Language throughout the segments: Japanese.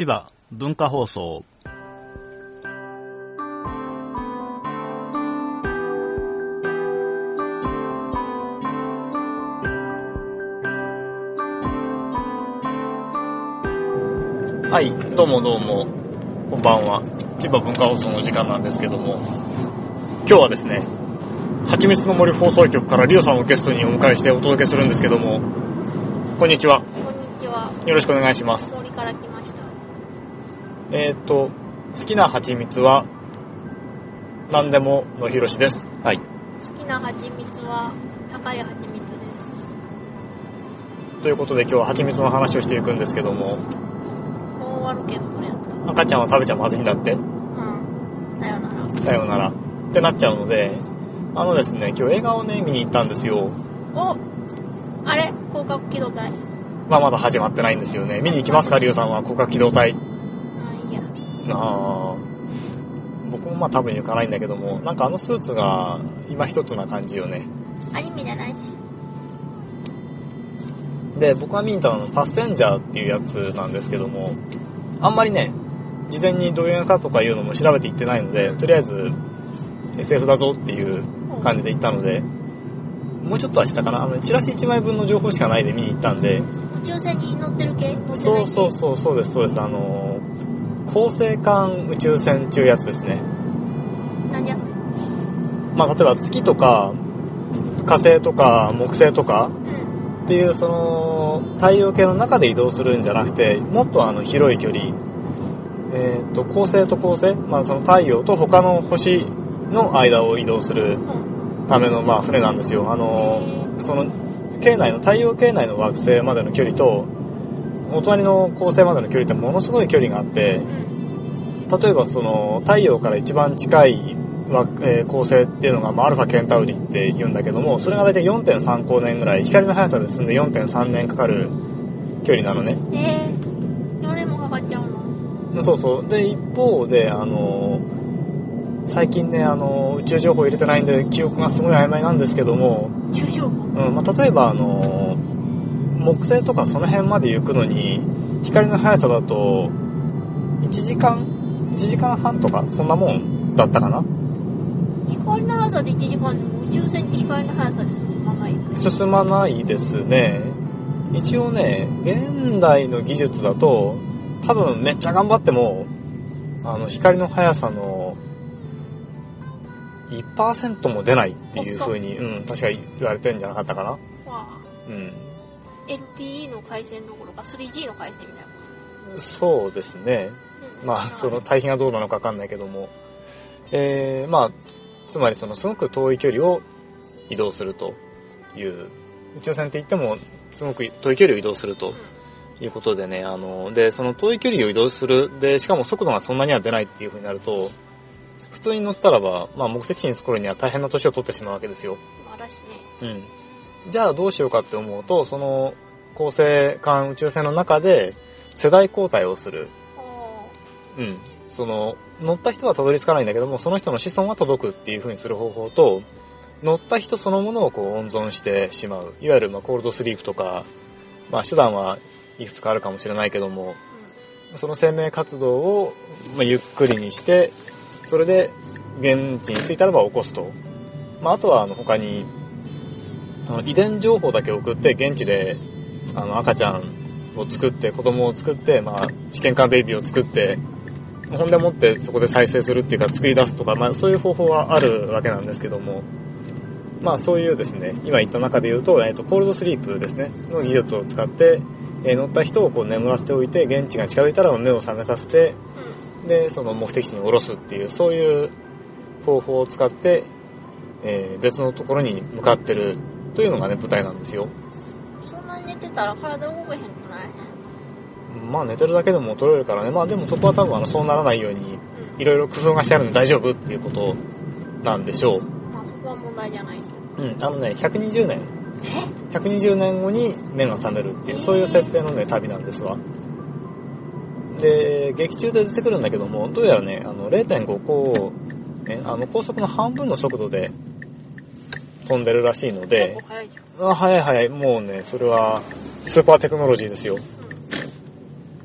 千葉文化放送はい、どうもどうも、こんばんは。千葉文化放送の時間なんですけども、今日はですね、蜂蜜の森放送局からリオさんをゲストにお迎えしてお届けするんですけども、こんにちは。こんにちは。よろしくお願いします。えーっと、好きな蜂蜜は、何でものひろしです。はい。好きな蜂蜜は高い蜂蜜です。ということで今日は蜂蜜の話をしていくんですけども、もう終わるけど、それやったら。赤ちゃんは食べちゃまずいんだって、うん。さよなら。さようなら。ってなっちゃうので、あのですね、今日映画をね、見に行ったんですよ。おあれ広角機動隊。まあまだ始まってないんですよね。見に行きますか、リュウさんは、広角機動隊。あ、僕もまあ多分行かないんだけども、なんかあのスーツが今一つな感じよね。アニメじゃないし。で、僕が見に行ったのはパッセンジャーっていうやつなんですけども、あんまりね、事前にどういうのかとかいうのも調べて行ってないので、とりあえず SF だぞっていう感じで行ったので、もうちょっとはしたかな。あの、チラシ1枚分の情報しかないで見に行ったんで、宇宙船に乗ってる系？そう系そうそう、そうです、そうです。あのー、恒星間宇宙船っていうやつですね。なんじゃ？まあ、例えば月とか、火星とか木星とかうん。っていうその太陽系の中で移動するんじゃなくて、もっとあの広い距離、えっ、と、恒星と恒星、まあその太陽と他の星の間を移動するうん。ためのまあ船なんですよ。あのへその系内の、太陽系内の惑星までの距離と、お隣の恒星までの距離ってものすごい距離があって、うん。例えばその太陽から一番近いわ、え星っていうのが、まあ、アルファケンタウリって言うんだけどもそれが大体4.3光年ぐらい光の速さで進んで4.3年かかる距離なのね。えー、4年もかかっちゃうの？そうそう。で一方であのー最近ねあのー宇宙情報入れてないんで記憶がすごい曖昧なんですけども、宇宙情報？うんまあ、例えばあのー木星とかその辺まで行くのに光の速さだと1時間1時間半とかそんなもんだったかな？光の速さで1時間宇宙船って光の速さで進まない。進まないですね。一応ね、現代の技術だと、多分めっちゃ頑張っても、あの、光の速さの1%も出ないっていう風に、うん、確か言われてるんじゃなかったかな。うん。LTE の回線どころか 3G の回線みたいな。そうですね。うんまあ、その対比がどうなのかわかんないけども。えー、まあ、つまりそのすごく遠い距離を移動するという、宇宙船って言っても、すごく遠い距離を移動するということでね、あの、で、その遠い距離を移動する、で、しかも速度がそんなには出ないっていう風になると、普通に乗ったらば、まあ目的地に着く頃には大変な年を取ってしまうわけですよ。うん。嵐ね。うん。じゃあどうしようかって思うと、その、恒星間宇宙船の中で世代交代をする。あうん。その、乗った人はたどり着かないんだけども、その人の子孫は届くっていう風にする方法と、乗った人そのものをこう温存してしまう。いわゆるまあコールドスリープとか、まあ手段はいくつかあるかもしれないけども、あ。その生命活動を、まあ、ゆっくりにして、それで現地に着いたらば起こすと。まあ、あとはあの他に、あの遺伝情報だけ送って現地であの赤ちゃんを作って、子供を作って、まあ、試験管ベイビーを作って、ほんでもってそこで再生するっていうか作り出すとか、まあそういう方法はあるわけなんですけども、まあそういうですね、今言った中で言うと、えっと、コールドスリープですね、の技術を使って、えー乗った人をこう眠らせておいて、現地が近づいたら目を覚めさせて、で、その目的地に降ろすっていう、そういう方法を使って、えー別のところに向かってるというのがね、舞台なんですよ。そんなに寝てたら体動けへんくない？まあ寝てるだけでも取れるからね、まあでもそこは多分あのそうならないように、いろいろ工夫がしてあるので大丈夫っていうことなんでしょう。うん。まあそこは問題じゃないと。うん、あのね、120年、え？120年後に目が覚めるっていう、そういう設定のね、旅なんですわ。で、劇中で出てくるんだけども、どうやらね、あの、0.5個、ね、あの、高速の半分の速度で飛んでるらしいので。あ早い早い、もうね、それは、スーパーテクノロジーですよ。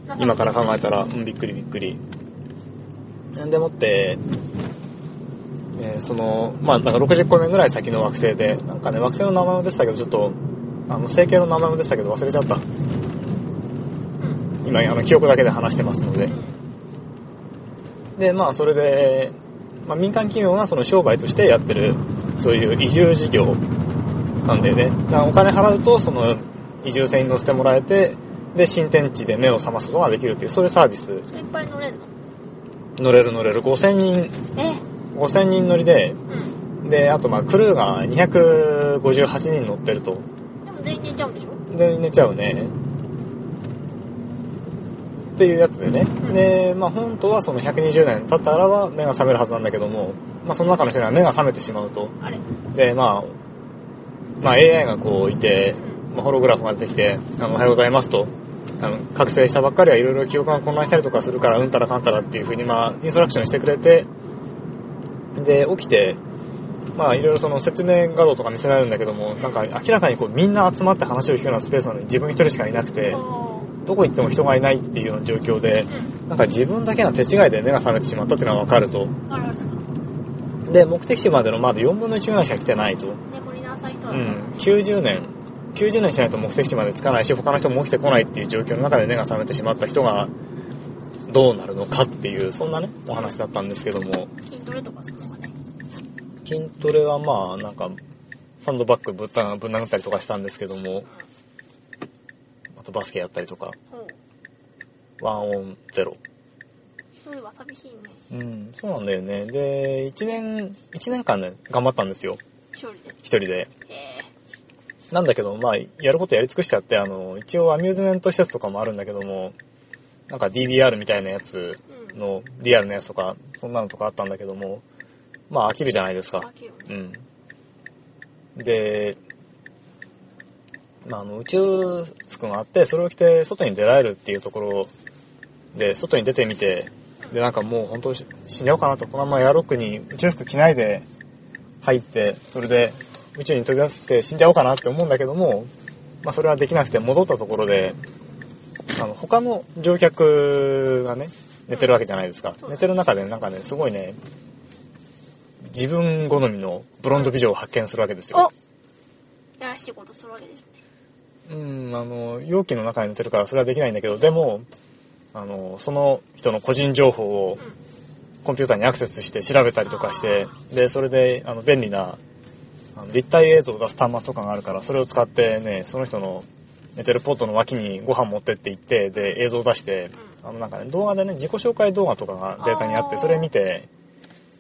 うん。今から考えたら、うん、びっくりびっくり。でもって、えーその、まあ、なんか60光年ぐらい先の惑星で、なんかね、惑星の名前も出てたけど、ちょっと、あの、星系の名前も出てたけど忘れちゃった。うん。今、あの、記憶だけで話してますので。で、まあ、それで、まあ、民間企業がその商売としてやってる、そういう移住事業なんだよね。だからお金払うと、その、移住船に乗せてもらえて、で、新天地で目を覚ますことができるっていう、そういうサービス。それいっぱい乗れんの？乗れる乗れる。5000人、え？5000人乗りで、うん。で、あと、まあ、クルーが258人乗ってると。でも全員寝ちゃうんでしょ？で、寝ちゃうね。っていうやつでね。で、まあ本当はその120年経ったらは目が覚めるはずなんだけども、まあその中の人には目が覚めてしまうと。で、まあ、まあ AI がこういて、まあ、ホログラフが出てきて、あの、おはようございますと。あの、覚醒したばっかりはいろいろ記憶が混乱したりとかするから、うんたらかんたらっていう風にまあ、インストラクションしてくれて、で、起きて、まあいろいろその説明画像とか見せられるんだけども、なんか明らかにこうみんな集まって話を聞くようなスペースなのに自分一人しかいなくて、おどこ行っても人がいないっていうような状況で。なんか自分だけが手違いで目が覚めてしまったっていうのがわかると。で、目的地までのまだ4分の1ぐらいしか来てないと。うん。90年、90年しないと目的地まで着かないし、他の人も起きてこないっていう状況の中で目が覚めてしまった人が、どうなるのかっていう、そんなね、お話だったんですけども、筋トレとかするのかね。筋トレはまあ、なんか、サンドバッグぶったぶん殴ったりとかしたんですけども、あとバスケやったりとか。ワンオンゼロ。そういえば寂しいね。うん、そうなんだよね。で、1年、一年間ね、頑張ったんですよ。一人で。一人で。なんだけど、まあ、やることやり尽くしちゃって、あの、一応アミューズメント施設とかもあるんだけども、なんか DDR みたいなやつうん。の、リアルなやつとか、そんなのとかあったんだけども、まあ飽きるじゃないですか。飽きるうね。ん。で、まあ、あの、宇宙服があって、それを着て外に出られるっていうところで、外に出てみて、で、なんかもう本当し死んじゃおうかなと、このままエアロックに宇宙服着ないで入って、それで宇宙に飛び出して死んじゃおうかなって思うんだけども、まあそれはできなくて戻ったところで、あの、他の乗客がね、寝てるわけじゃないですか。寝てる中でなんかね、すごいね、自分好みのブロンド美女を発見するわけですよ。おやらしいことするわけですね。うん、あの、容器の中に寝てるからそれはできないんだけど、でも、あの、その人の個人情報を。コンピューターにアクセスして調べたりとかして、で、それで、あの、便利な、あの立体映像を出す端末とかがあるから、それを使ってね、その人の寝てるポットの脇にご飯持ってって行って、で、映像を出して、あの、なんかね、動画でね、自己紹介動画とかがデータにあって、それ見て、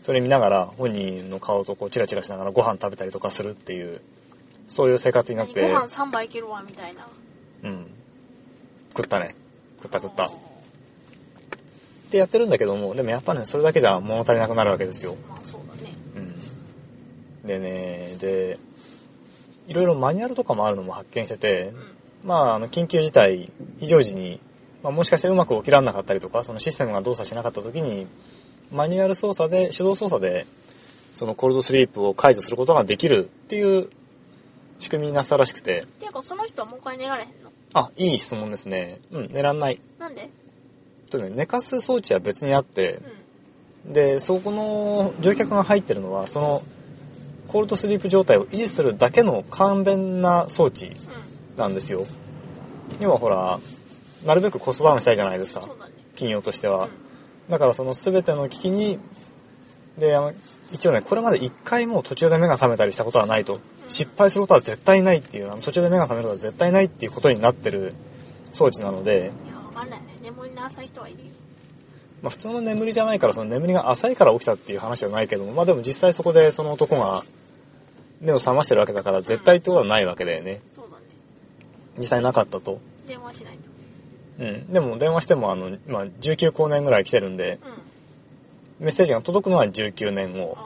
それ見ながら、本人の顔とこう、チラチラしながらご飯食べたりとかするっていう、そういう生活になって、何ご飯3杯いけるわ、みたいな。うん。食ったね。食った食った。ってやってるんだけども、でもやっぱね、それだけじゃ物足りなくなるわけですよ。まあそうだね。うん。でね、で、いろいろマニュアルとかもあるのも発見してて、うん。まあ、あの、緊急事態、非常時に、まあ、もしかしてうまく起きられなかったりとか、そのシステムが動作しなかった時に、マニュアル操作で、手動操作で、そのコールドスリープを解除することができるっていう仕組みになったらしくて、ていうか、その人はもう一回寝られへんの？あ、いい質問ですね。うん、寝らんない。なんで？とね、寝かす装置は別にあってう、ん。で、そこの乗客が入ってるのは、その、コールドスリープ状態を維持するだけの簡便な装置うん。なんですよ。要はほら、なるべくコストダウンしたいじゃないですか。企業としてはうん。。だからその全ての機器に、で、あの、一応ね、これまで一回も途中で目が覚めたりしたことはないと。失敗することは絶対ないっていう、あの途中で目が覚めることは絶対ないっていうことになってる装置なので、いや、わかんないね。眠りの浅い人はいるよ。まあ普通の眠りじゃないから、その眠りが浅いから起きたっていう話じゃないけども、まあでも実際そこでその男が目を覚ましてるわけだから、絶対ってことはないわけだよね。そうだね。実際なかったと。電話しないと。うん。でも電話しても、あの、まあ19光年ぐらい来てるんで、うん。メッセージが届くのは19年後。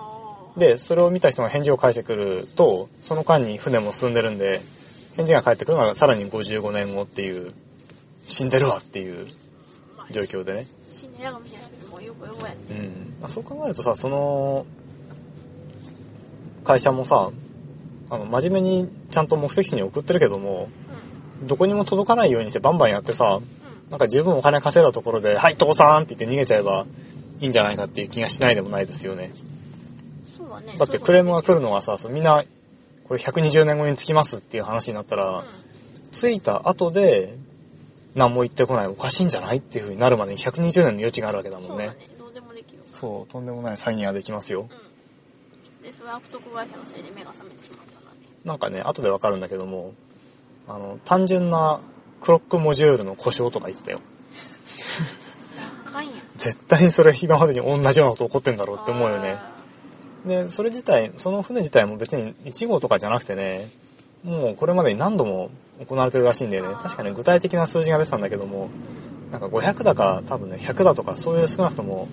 で、それを見た人が返事を返してくると、その間に船も進んでるんで、返事が返ってくるのはさらに55年後っていう、死んでるわっていうまあ状況でね。死んでるかもしれないけど、もうよくよくやね。うん。まあ、そう考えるとさ、その、会社もさ、あの、真面目にちゃんと目的地に送ってるけども、うどこにも届かないようにしてバンバンやってさ、ん。うん。なんか十分お金稼いだところで、はい、父さんって言って逃げちゃえばいいんじゃないかっていう気がしないでもないですよね。そうだね。だってクレームが来るのは、がさ、そうみんな、これ120年後につきますっていう話になったら、着いた後で、何も言ってこないおかしいんじゃないっていう風になるまでに120年の余地があるわけだもね。そうんだね。どうでもできる。そう、とんでもない詐欺ができますよ。うん。で、それは悪徳会社のせいで目が覚めてしまったからね。なんかね、後でわかるんだけども、あの、単純なクロックモジュールの故障とか言ってたよ。絶対にそれ今までに同じようなこと起こってんだろうって思うよね。あで、それ自体、その船自体も別に1号とかじゃなくてね、もうこれまでに何度も行われてるらしいんだよね。確かに具体的な数字が出てたんだけども、なんか500だか多分ね、100だとかそういう少なくとも、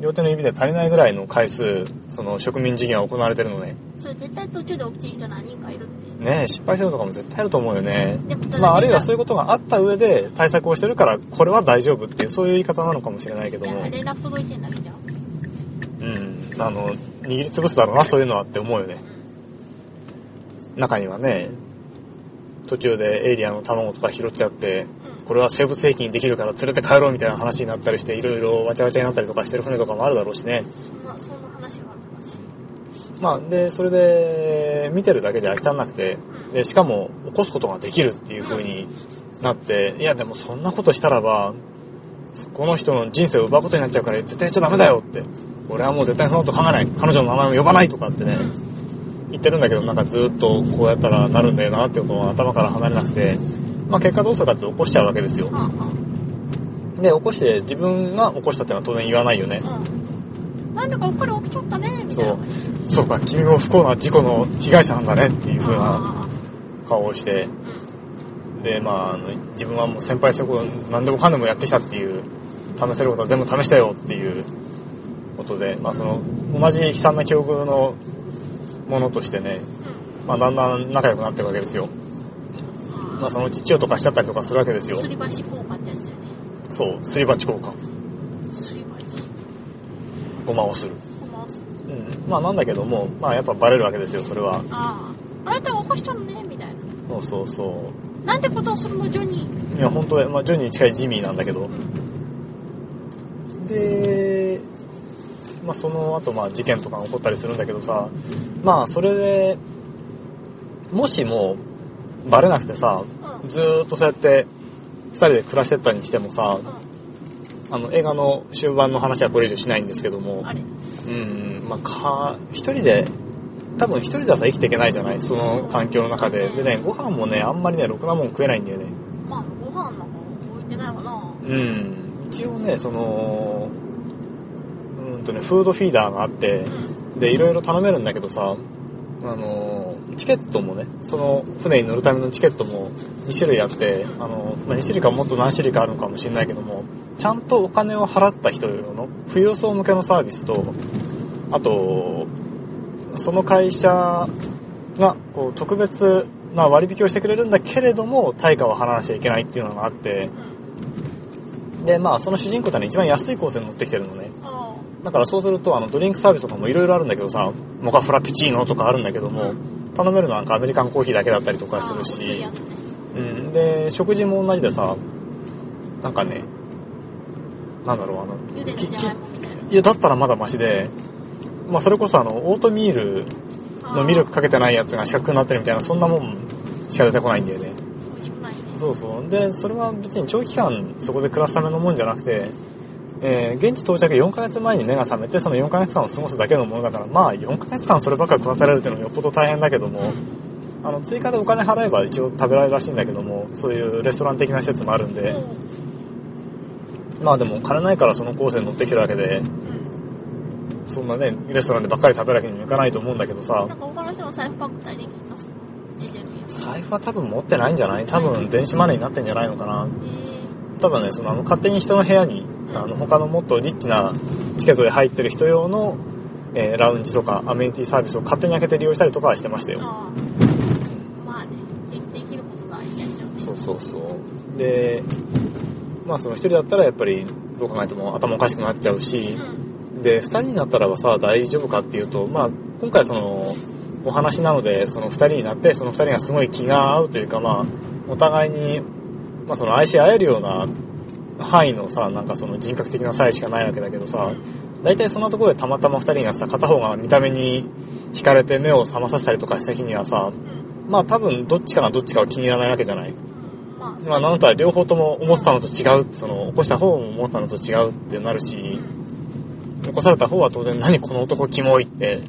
両手の指で足りないぐらいの回数、その植民事業が行われてるのね。ーそれ絶対途中で起きてる人何人かいるっていう。ね失敗するとかも絶対あると思うよね。まあ、あるいはそういううことがあった上で対策をしてるから、これは大丈夫っていう、そういう言い方なのかもしれないけども。連絡届いてんだけじゃん。うん。あの、握りつぶすだろうな、そういうのはって思うよね。中にはね、途中でエイリアンの卵とか拾っちゃって、うん。これは生物兵器にできるから連れて帰ろうみたいな話になったりして、いろいろわちゃわちゃになったりとかしてる船とかもあるだろうしね。そんな、そんな話があるのかね。まあ、で、それで、見てるだけじゃ飽き足んなくて、で、しかも、起こすことができるっていう風になって、いや、でもそんなことしたらば、この人の人生を奪うことになっちゃうから、絶対やっちゃダメだよって。俺はもう絶対そのこと考えない。彼女の名前を呼ばないとかってね、言ってるんだけど、なんかずっとこうやったらなるんだよなってことが頭から離れなくて、まあ結果どうするかって起こしちゃうわけですよ。で、起こして自分が起こしたってのは当然言わないよね。あ。うん。なんだかうっかり起きちゃったね、みたいなそう。そうか、君も不幸な事故の被害者なんだねっていう風なあ顔をして、で、まあ、あの自分はもう先輩すること何でもかんでもやってきたっていう、試せることは全部試したよっていうことで、まあその、同じ悲惨な境遇のものとしてね、あまあだんだん仲良くなっていくわけですよ。うん。まあそのうち血をとかしちゃったりとかするわけですよ。すり鉢効果ってやつだよね。そう、すり鉢効果。すり鉢。ごまをする。こますうん。まあなんだけども、まあやっぱバレるわけですよ、それは。ああ。あなたが起こしたのね、みたいな。そうそうそなんてことをするの、ジョニー。う。いや、本当はまあジョニーに近いジミーなんだけどう。ん。で、まあ、その後、まあ、事件とかが起こったりするんだけどさ、まあ、それで、もしも、バレなくてさ、うん。ずーっとそうやって、二人で暮らしてったにしてもさ、うあの、映画の終盤の話はこれ以上しないんですけども。うん、まあ、か、一人で、多分一人ではさ、生きていけないじゃない？その環境の中で。でね、ご飯もね、あんまりね、ろくなもん食えないんだよね。まあ、ご飯なんか置いてないわな。うん。一応ね、その、うーんとね、フードフィーダーがあって、うん。で、いろいろ頼めるんだけどさ、あの、チケットもね、その船に乗るためのチケットも2種類あって、あの、まあ、2種類かもっと何種類かあるのかもしれないけども、ちゃんとお金を払った人用の富裕層向けのサービスと、あと、その会社がこう特別な割引をしてくれるんだけれども、対価を払わなきゃいけないっていうのがあって、うん。で、まあ、その主人公ってのは一番安いコースに乗ってきてるのね。あだからそうすると、あの、ドリンクサービスとかもいろいろあるんだけどさ、モカフラペチーノとかあるんだけども、頼めるのはなんかアメリカンコーヒーだけだったりとあ。かするし。うん。で、食事も同じでさ、なんかね、なんだろう、あの。いや、だったらまだマシで、まあそれこそあの、オートミールのミルクかけてないやつが四角くなってるみたいな、そんなもんしか出てこないんだよね。そうそう。で、それは別に長期間そこで暮らすためのもんじゃなくて、えー現地到着4ヶ月前に目が覚めて、その4ヶ月間を過ごすだけのものだから、まあ4ヶ月間そればっか食わされるっていうのはよっぽど大変だけども、あの、追加でお金払えば一応食べられるらしいんだけども、そういうレストラン的な施設もあるんで、まあでも金ないからそのコースに乗ってきてるわけで、うん。そんなね、レストランでばっかり食べるわけにもいかないと思うんだけどさな、んか他の人の財布パックたり。財布は多分持ってないんじゃない？多分電子マネーになってんじゃないのかな。えただね、そのあの勝手に人の部屋に、あの他のもっとリッチなチケットで入ってる人用の、えーラウンジとかアメニティサービスを勝手に開けて利用したりとかはしてましたー、よ。まあね、でできることがやっちゃうね。そうそうそう。で、まあその一人だったらやっぱりどう考えても頭おかしくなっちゃうし、うん。で、二人になったらばさ、大丈夫かっていうと、まあ今回その、お話なので、その二人になって、その二人がすごい気が合うというか、まあ、お互いに、まあその愛し合えるような範囲のさ、なんかその人格的な差異しかないわけだけどさ、大体そんなところでたまたま二人がさ、片方が見た目に惹かれて目を覚まさせたりとかした日にはさ、うん。まあ多分どっちかがどっちかは気に入らないわけじゃないまあ、まあなんだったら両方とも思ってたのと違う、その起こした方も思ったのと違うってなるし、起こされた方は当然何この男キモいって、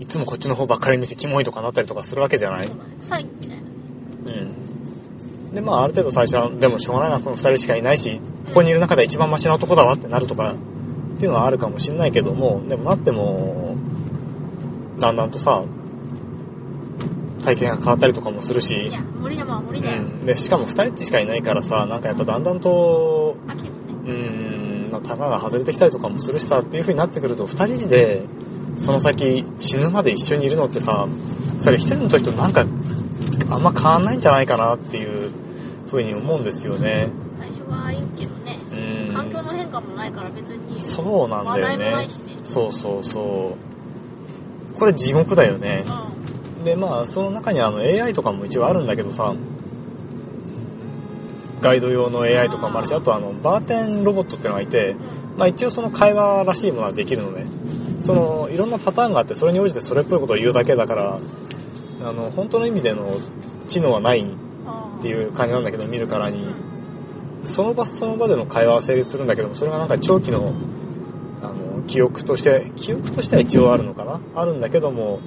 いつもこっちの方ばっかり見せキモいとかなったりとかするわけじゃないそうだね。最後みたいな。うん。で、まあある程度最初は、でもしょうがないな、この二人しかいないし、ここにいる中で一番マシな男だわってなるとか、っていうのはあるかもしんないけども、でもなっても、だんだんとさ、体験が変わったりとかもするしい、や、無理だもん、無理うだよ。ん。で、しかも二人しかいないからさ、なんかやっぱだんだんと、飽きるね。うーん、まあ、タガが外れてきたりとかもするしさ、っていう風になってくると、二人で、その先、死ぬまで一緒にいるのってさ、それ一人の時となんか、あんま変わんないんじゃないかなっていう風に思うんですよね。最初はいいけどね。うん。環境の変化もないから別に。そうなんだよねしね。そうそうそう。これ地獄だよね。うで、まあ、その中にあの AI とかも一応あるんだけどさ、ガイド用の AI とかもあるし、あとあの、バーテンロボットっていうのがいて、まあ一応その会話らしいものはできるので、その、いろんなパターンがあって、それに応じてそれっぽいことを言うだけだから、あの、本当の意味での知能はないっっていう感じなんだけど、見るからに、その場その場での会話は成立するんだけども、それがなんか長期の、あの、記憶として、記憶としては一応あるのかな？あるんだけども、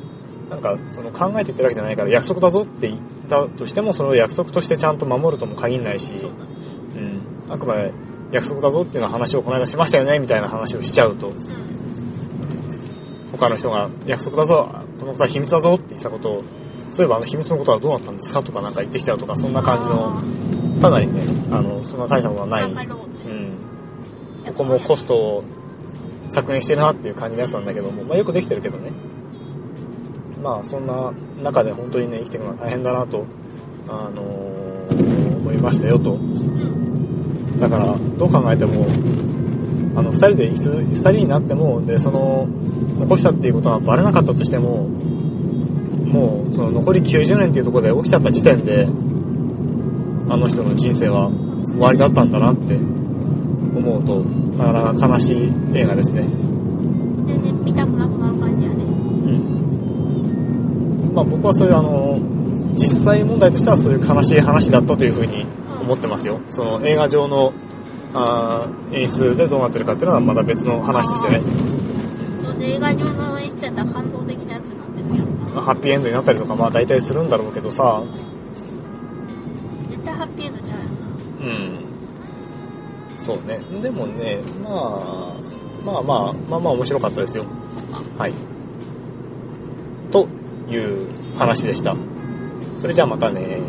なんか、その考えて言ってるわけじゃないから、約束だぞって言ったとしても、それを約束としてちゃんと守るとも限らないし、そうん。あくまで約束だぞっていうの話をこの間しましたよね、みたいな話をしちゃうと、うん。他の人が約束だぞ、このことは秘密だぞって言ってたことを、そういえばあの秘密のことはどうなったんですかとかなんか言ってきちゃうとか、そんな感じの、かなりね、あの、そんな大したことはない。うねん。ここもコストを削減してるなっていう感じのやつなんだけども、まあよくできてるけどね。まあそんな中で本当にね、生きていくのは大変だなと、あのー思いましたよと。だから、どう考えても、あの、二人で、いつ二人になっても、で、その、残したっていうことがバレなかったとしても、もう、その残り90年っていうところで起きちゃった時点で、あの人の人生は終わりだったんだなって思うと、なかなか悲しい映画ですね。まあ僕はそういうあの、実際問題としてはそういう悲しい話だったというふうに思ってますよ。その映画上のあー演出でどうなってるかっていうのはまだ別の話としてね、映画上の演出やったら感動的なやつになってるやんな。ハッピーエンドになったりとかまあ大体するんだろうけどさ、絶対ハッピーエンドちゃな。うん。そうね。でもね、まあ、まあまあ、まあまあ面白かったですよ。はい。という話でした。それじゃあまたね